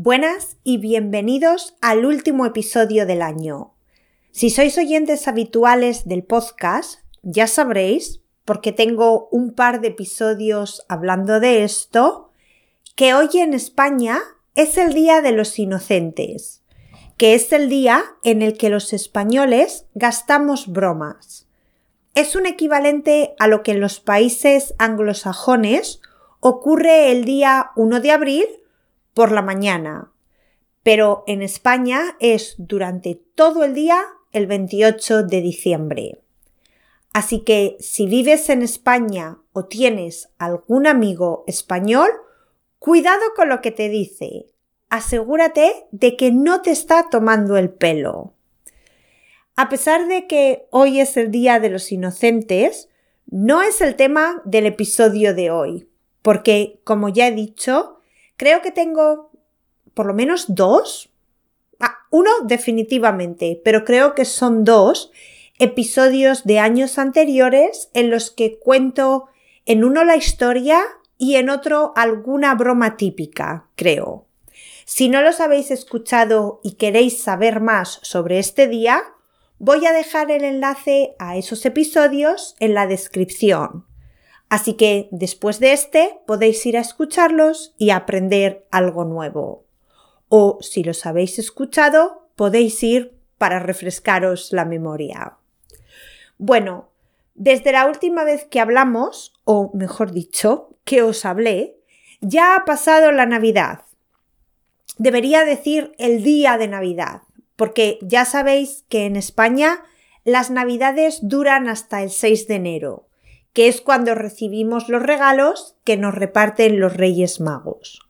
Buenas y bienvenidos al último episodio del año. Si sois oyentes habituales del podcast, ya sabréis, porque tengo un par de episodios hablando de esto, que hoy en España es el Día de los Inocentes, que es el día en el que los españoles gastamos bromas. Es un equivalente a lo que en los países anglosajones ocurre el día 1 de abril por la mañana, pero en España es durante todo el día el 28 de diciembre. Así que si vives en España o tienes algún amigo español, cuidado con lo que te dice. Asegúrate de que no te está tomando el pelo. A pesar de que hoy es el Día de los Inocentes, no es el tema del episodio de hoy, porque, como ya he dicho, creo que tengo por lo menos dos, ah, uno definitivamente, pero creo que son dos episodios de años anteriores en los que cuento en uno la historia y en otro alguna broma típica, creo. Si no los habéis escuchado y queréis saber más sobre este día, voy a dejar el enlace a esos episodios en la descripción. Así que después de este podéis ir a escucharlos y aprender algo nuevo. O si los habéis escuchado, podéis ir para refrescaros la memoria. Bueno, desde la última vez que hablamos, o mejor dicho, que os hablé, ya ha pasado la Navidad. Debería decir el día de Navidad, porque ya sabéis que en España las Navidades duran hasta el 6 de enero, que es cuando recibimos los regalos que nos reparten los Reyes Magos.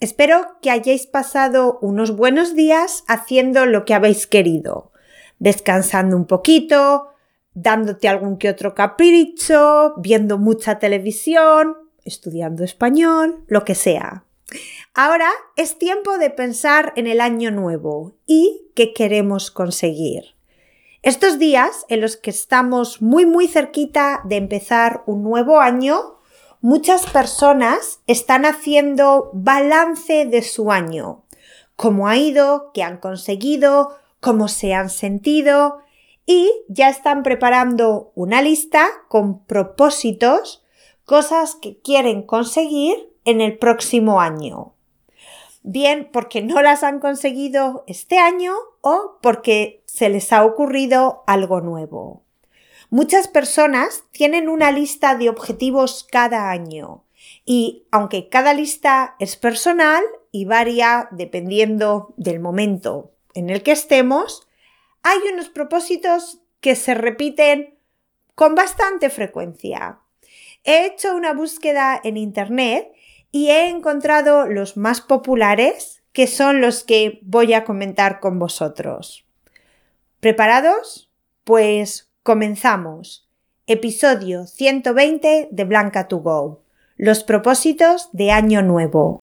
Espero que hayáis pasado unos buenos días haciendo lo que habéis querido, descansando un poquito, dándote algún que otro capricho, viendo mucha televisión, estudiando español, lo que sea. Ahora es tiempo de pensar en el año nuevo y qué queremos conseguir. Estos días en los que estamos muy muy cerquita de empezar un nuevo año, muchas personas están haciendo balance de su año, cómo ha ido, qué han conseguido, cómo se han sentido y ya están preparando una lista con propósitos, cosas que quieren conseguir en el próximo año. Bien porque no las han conseguido este año o porque se les ha ocurrido algo nuevo. Muchas personas tienen una lista de objetivos cada año y aunque cada lista es personal y varía dependiendo del momento en el que estemos, hay unos propósitos que se repiten con bastante frecuencia. He hecho una búsqueda en Internet y he encontrado los más populares, que son los que voy a comentar con vosotros. ¿Preparados? Pues comenzamos. Episodio 120 de Blanca to Go. Los propósitos de Año Nuevo.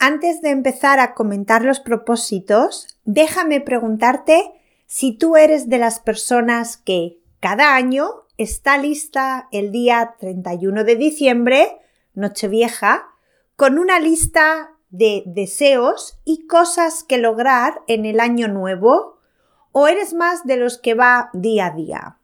Antes de empezar a comentar los propósitos, déjame preguntarte si tú eres de las personas que cada año está lista el día 31 de diciembre, Nochevieja, con una lista de deseos y cosas que lograr en el año nuevo, o eres más de los que va día a día.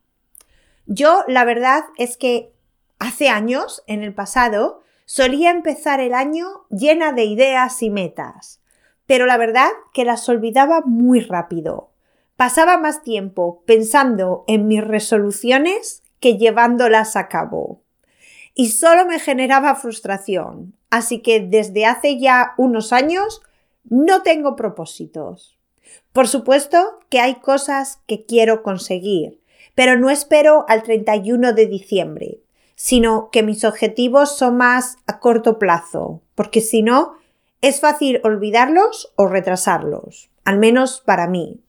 Yo, la verdad es que hace años, en el pasado, Solía empezar el año llena de ideas y metas, pero la verdad que las olvidaba muy rápido. Pasaba más tiempo pensando en mis resoluciones que llevándolas a cabo. Y solo me generaba frustración, así que desde hace ya unos años no tengo propósitos. Por supuesto que hay cosas que quiero conseguir, pero no espero al 31 de diciembre sino que mis objetivos son más a corto plazo, porque si no, es fácil olvidarlos o retrasarlos, al menos para mí.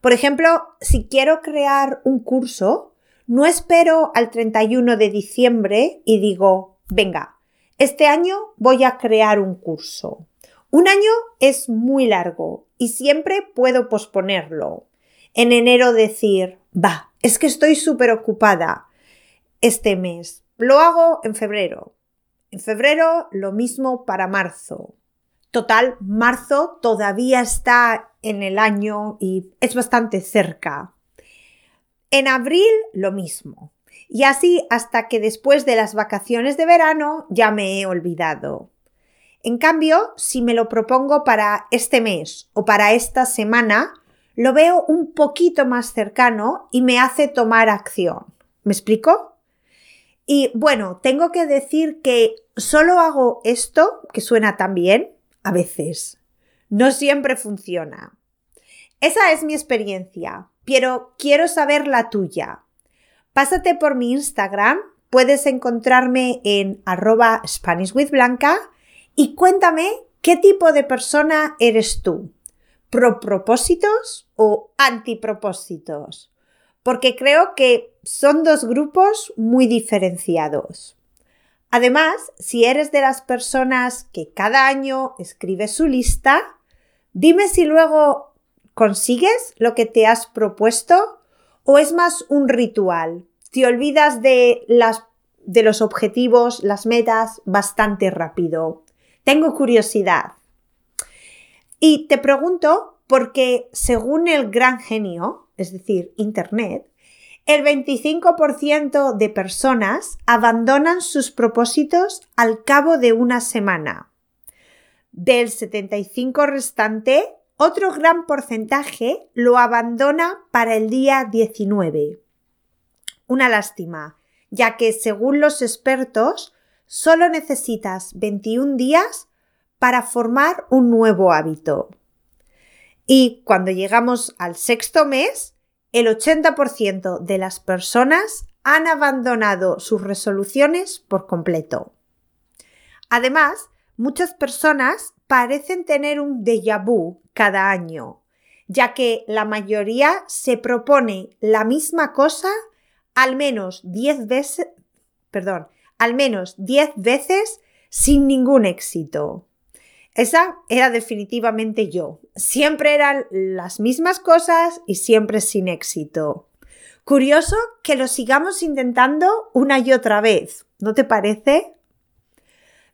Por ejemplo, si quiero crear un curso, no espero al 31 de diciembre y digo, venga, este año voy a crear un curso. Un año es muy largo y siempre puedo posponerlo. En enero decir, va, es que estoy súper ocupada este mes. lo hago en febrero. En febrero lo mismo para marzo. Total, marzo todavía está en el año y es bastante cerca. En abril lo mismo. Y así hasta que después de las vacaciones de verano ya me he olvidado. En cambio, si me lo propongo para este mes o para esta semana, lo veo un poquito más cercano y me hace tomar acción. ¿Me explico? Y bueno, tengo que decir que solo hago esto, que suena tan bien, a veces. No siempre funciona. Esa es mi experiencia, pero quiero saber la tuya. Pásate por mi Instagram, puedes encontrarme en arroba SpanishWithBlanca y cuéntame qué tipo de persona eres tú. ¿Pro propósitos o antipropósitos? Porque creo que son dos grupos muy diferenciados. Además, si eres de las personas que cada año escribe su lista, dime si luego consigues lo que te has propuesto o es más un ritual. Te olvidas de, las, de los objetivos, las metas bastante rápido. Tengo curiosidad. Y te pregunto porque según el gran genio, es decir, Internet, el 25% de personas abandonan sus propósitos al cabo de una semana. Del 75% restante, otro gran porcentaje lo abandona para el día 19. Una lástima, ya que según los expertos, solo necesitas 21 días para formar un nuevo hábito. Y cuando llegamos al sexto mes, el 80% de las personas han abandonado sus resoluciones por completo. Además, muchas personas parecen tener un déjà vu cada año, ya que la mayoría se propone la misma cosa al menos 10 veces, perdón, al menos 10 veces sin ningún éxito. Esa era definitivamente yo. Siempre eran las mismas cosas y siempre sin éxito. Curioso que lo sigamos intentando una y otra vez, ¿no te parece?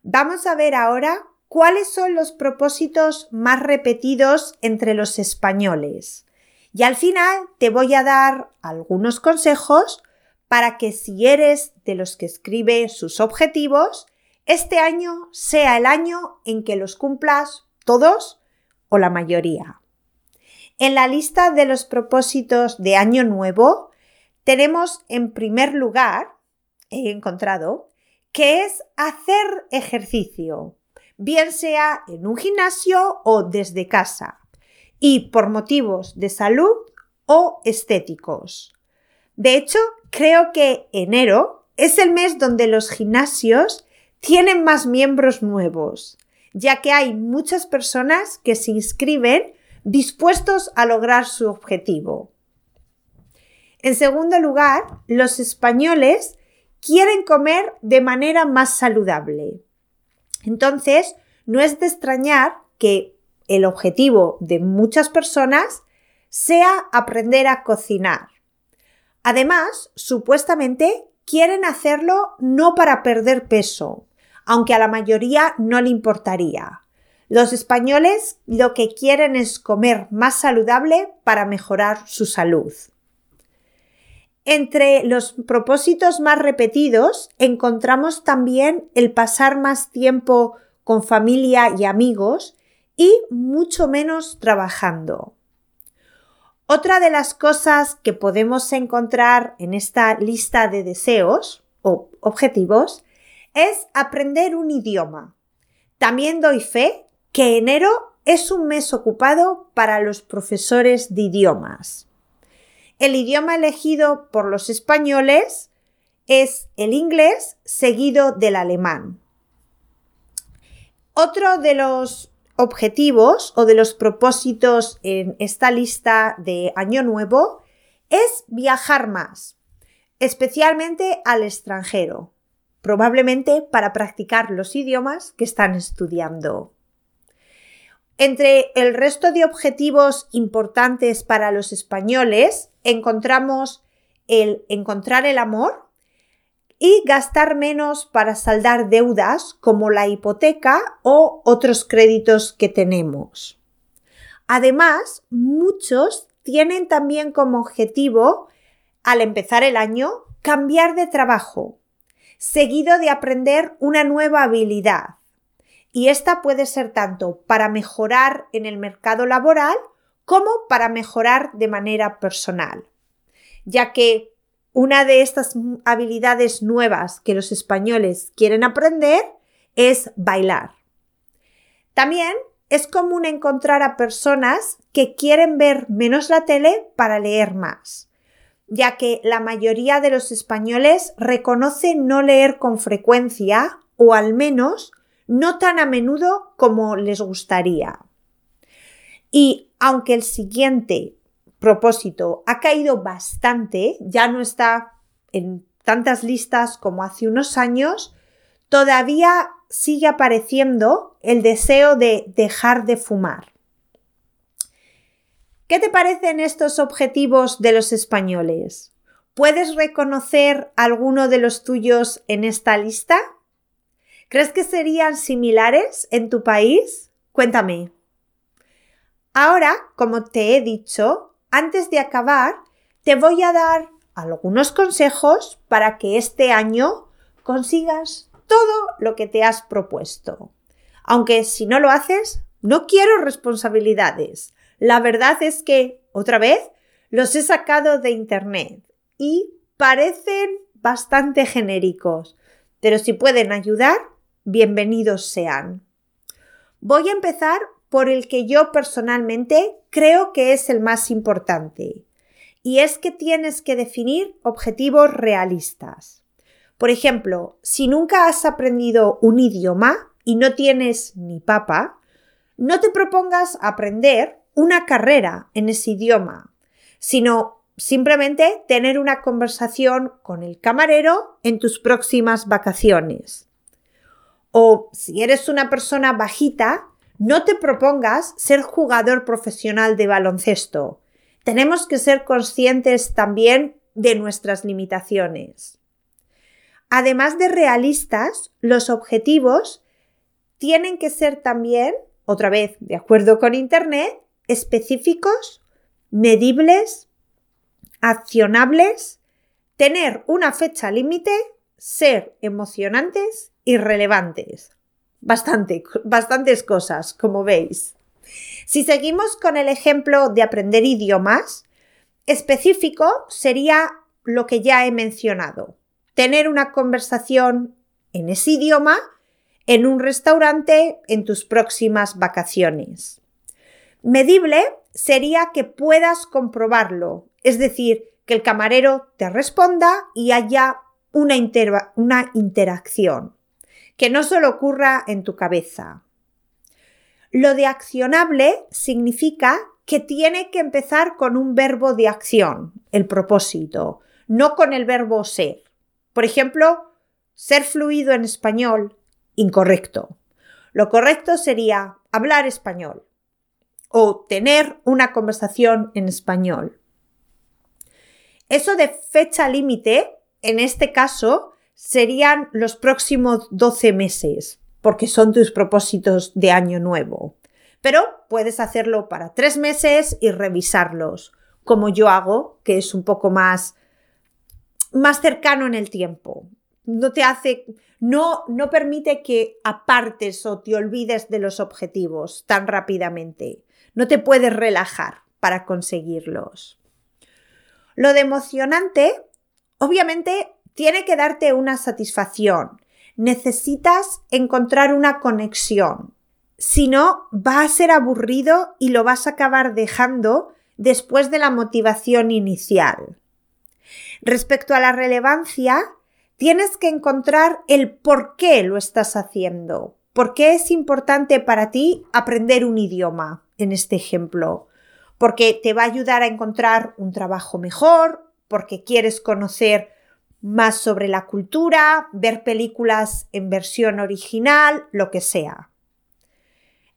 Vamos a ver ahora cuáles son los propósitos más repetidos entre los españoles. Y al final te voy a dar algunos consejos para que si eres de los que escribe sus objetivos, este año sea el año en que los cumplas todos o la mayoría. En la lista de los propósitos de año nuevo tenemos en primer lugar, he encontrado, que es hacer ejercicio, bien sea en un gimnasio o desde casa, y por motivos de salud o estéticos. De hecho, creo que enero es el mes donde los gimnasios tienen más miembros nuevos, ya que hay muchas personas que se inscriben dispuestos a lograr su objetivo. En segundo lugar, los españoles quieren comer de manera más saludable. Entonces, no es de extrañar que el objetivo de muchas personas sea aprender a cocinar. Además, supuestamente quieren hacerlo no para perder peso, aunque a la mayoría no le importaría. Los españoles lo que quieren es comer más saludable para mejorar su salud. Entre los propósitos más repetidos encontramos también el pasar más tiempo con familia y amigos y mucho menos trabajando. Otra de las cosas que podemos encontrar en esta lista de deseos o objetivos es aprender un idioma. También doy fe que enero es un mes ocupado para los profesores de idiomas. El idioma elegido por los españoles es el inglés seguido del alemán. Otro de los objetivos o de los propósitos en esta lista de Año Nuevo es viajar más, especialmente al extranjero, probablemente para practicar los idiomas que están estudiando. Entre el resto de objetivos importantes para los españoles encontramos el encontrar el amor, y gastar menos para saldar deudas como la hipoteca o otros créditos que tenemos. Además, muchos tienen también como objetivo, al empezar el año, cambiar de trabajo, seguido de aprender una nueva habilidad. Y esta puede ser tanto para mejorar en el mercado laboral como para mejorar de manera personal, ya que una de estas habilidades nuevas que los españoles quieren aprender es bailar. También es común encontrar a personas que quieren ver menos la tele para leer más, ya que la mayoría de los españoles reconoce no leer con frecuencia o al menos no tan a menudo como les gustaría. Y aunque el siguiente propósito ha caído bastante, ya no está en tantas listas como hace unos años, todavía sigue apareciendo el deseo de dejar de fumar. ¿Qué te parecen estos objetivos de los españoles? ¿Puedes reconocer alguno de los tuyos en esta lista? ¿Crees que serían similares en tu país? Cuéntame. Ahora, como te he dicho, antes de acabar, te voy a dar algunos consejos para que este año consigas todo lo que te has propuesto. Aunque si no lo haces, no quiero responsabilidades. La verdad es que, otra vez, los he sacado de Internet y parecen bastante genéricos, pero si pueden ayudar, bienvenidos sean. Voy a empezar por el que yo personalmente creo que es el más importante, y es que tienes que definir objetivos realistas. Por ejemplo, si nunca has aprendido un idioma y no tienes ni papa, no te propongas aprender una carrera en ese idioma, sino simplemente tener una conversación con el camarero en tus próximas vacaciones. O si eres una persona bajita, no te propongas ser jugador profesional de baloncesto. Tenemos que ser conscientes también de nuestras limitaciones. Además de realistas, los objetivos tienen que ser también, otra vez de acuerdo con Internet, específicos, medibles, accionables, tener una fecha límite, ser emocionantes y relevantes. Bastante, bastantes cosas, como veis. Si seguimos con el ejemplo de aprender idiomas, específico sería lo que ya he mencionado. Tener una conversación en ese idioma en un restaurante en tus próximas vacaciones. Medible sería que puedas comprobarlo, es decir, que el camarero te responda y haya una, una interacción que no solo ocurra en tu cabeza. Lo de accionable significa que tiene que empezar con un verbo de acción, el propósito, no con el verbo ser. Por ejemplo, ser fluido en español, incorrecto. Lo correcto sería hablar español o tener una conversación en español. Eso de fecha límite, en este caso, serían los próximos 12 meses, porque son tus propósitos de año nuevo. Pero puedes hacerlo para tres meses y revisarlos, como yo hago, que es un poco más, más cercano en el tiempo. No te hace, no, no permite que apartes o te olvides de los objetivos tan rápidamente. No te puedes relajar para conseguirlos. Lo de emocionante, obviamente tiene que darte una satisfacción. Necesitas encontrar una conexión. Si no, va a ser aburrido y lo vas a acabar dejando después de la motivación inicial. Respecto a la relevancia, tienes que encontrar el por qué lo estás haciendo. ¿Por qué es importante para ti aprender un idioma, en este ejemplo? Porque te va a ayudar a encontrar un trabajo mejor, porque quieres conocer más sobre la cultura, ver películas en versión original, lo que sea.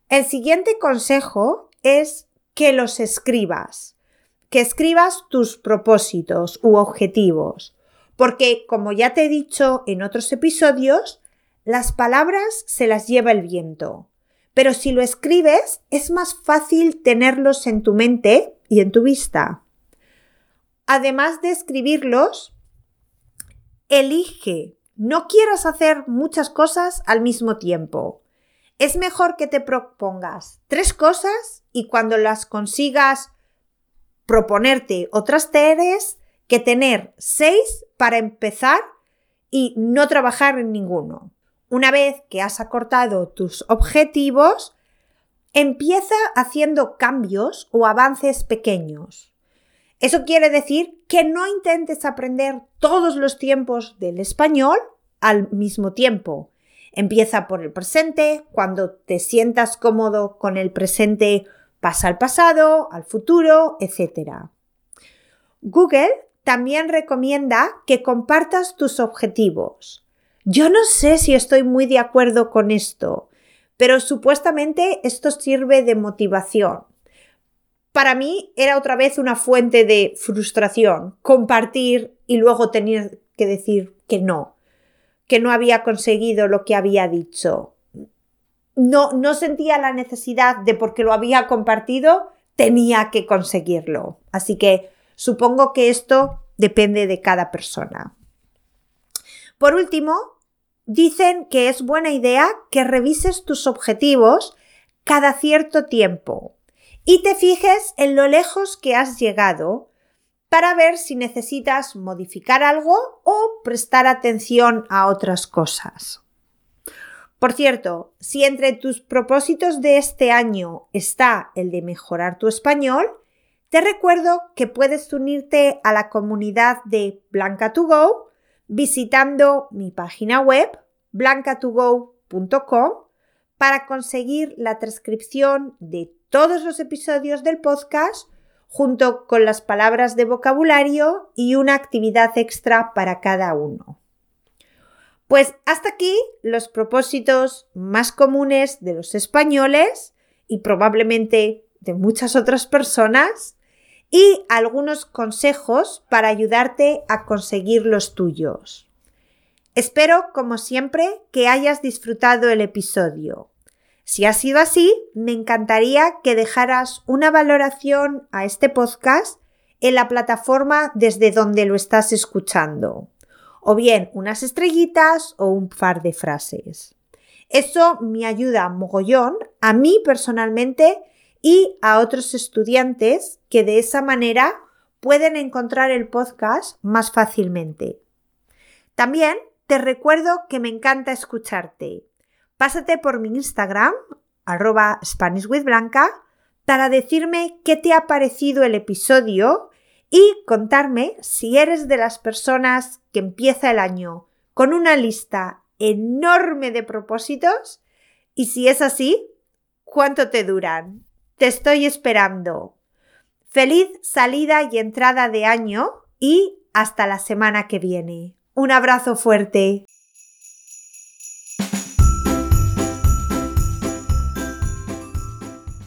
El siguiente consejo es que los escribas, que escribas tus propósitos u objetivos, Porque, como ya te he dicho en otros episodios, las palabras se las lleva el viento. Pero si lo escribes, es más fácil tenerlos en tu mente y en tu vista. Además de escribirlos, elige. No quieras hacer muchas cosas al mismo tiempo. Es mejor que te propongas tres cosas y cuando las consigas proponerte otras tres que tener seis para empezar y no trabajar en ninguno. Una vez que has acortado tus objetivos, empieza haciendo cambios o avances pequeños. Eso quiere decir que no intentes aprender todos los tiempos del español al mismo tiempo. Empieza por el presente, cuando te sientas cómodo con el presente pasa al pasado, al futuro, etc. Google también recomienda que compartas tus objetivos. Yo no sé si estoy muy de acuerdo con esto, pero supuestamente esto sirve de motivación. Para mí era otra vez una fuente de frustración, compartir y luego tener que decir que no, que no había conseguido lo que había dicho no, no sentía la necesidad de porque lo había compartido, tenía que conseguirlo. Así que supongo que esto depende de cada persona. Por último, dicen que es buena idea que revises tus objetivos cada cierto tiempo y te fijes en lo lejos que has llegado para ver si necesitas modificar algo o prestar atención a otras cosas. Por cierto, si entre tus propósitos de este año está el de mejorar tu español, te recuerdo que puedes unirte a la comunidad de Blanca2Go visitando mi página web blancatogo.com para conseguir la transcripción de todos los episodios del podcast junto con las palabras de vocabulario y una actividad extra para cada uno. Pues hasta aquí los propósitos más comunes de los españoles y probablemente de muchas otras personas y algunos consejos para ayudarte a conseguir los tuyos. Espero, como siempre, que hayas disfrutado el episodio. Si ha sido así, me encantaría que dejaras una valoración a este podcast en la plataforma desde donde lo estás escuchando o bien unas estrellitas o un par de frases. Eso me ayuda mogollón a mí personalmente y a otros estudiantes que de esa manera pueden encontrar el podcast más fácilmente. También te recuerdo que me encanta escucharte. Pásate por mi Instagram, arroba SpanishWithBlanca, para decirme qué te ha parecido el episodio y contarme si eres de las personas que empieza el año con una lista enorme de propósitos y si es así, ¿cuánto te duran? Te estoy esperando. Feliz salida y entrada de año y hasta la semana que viene. Un abrazo fuerte.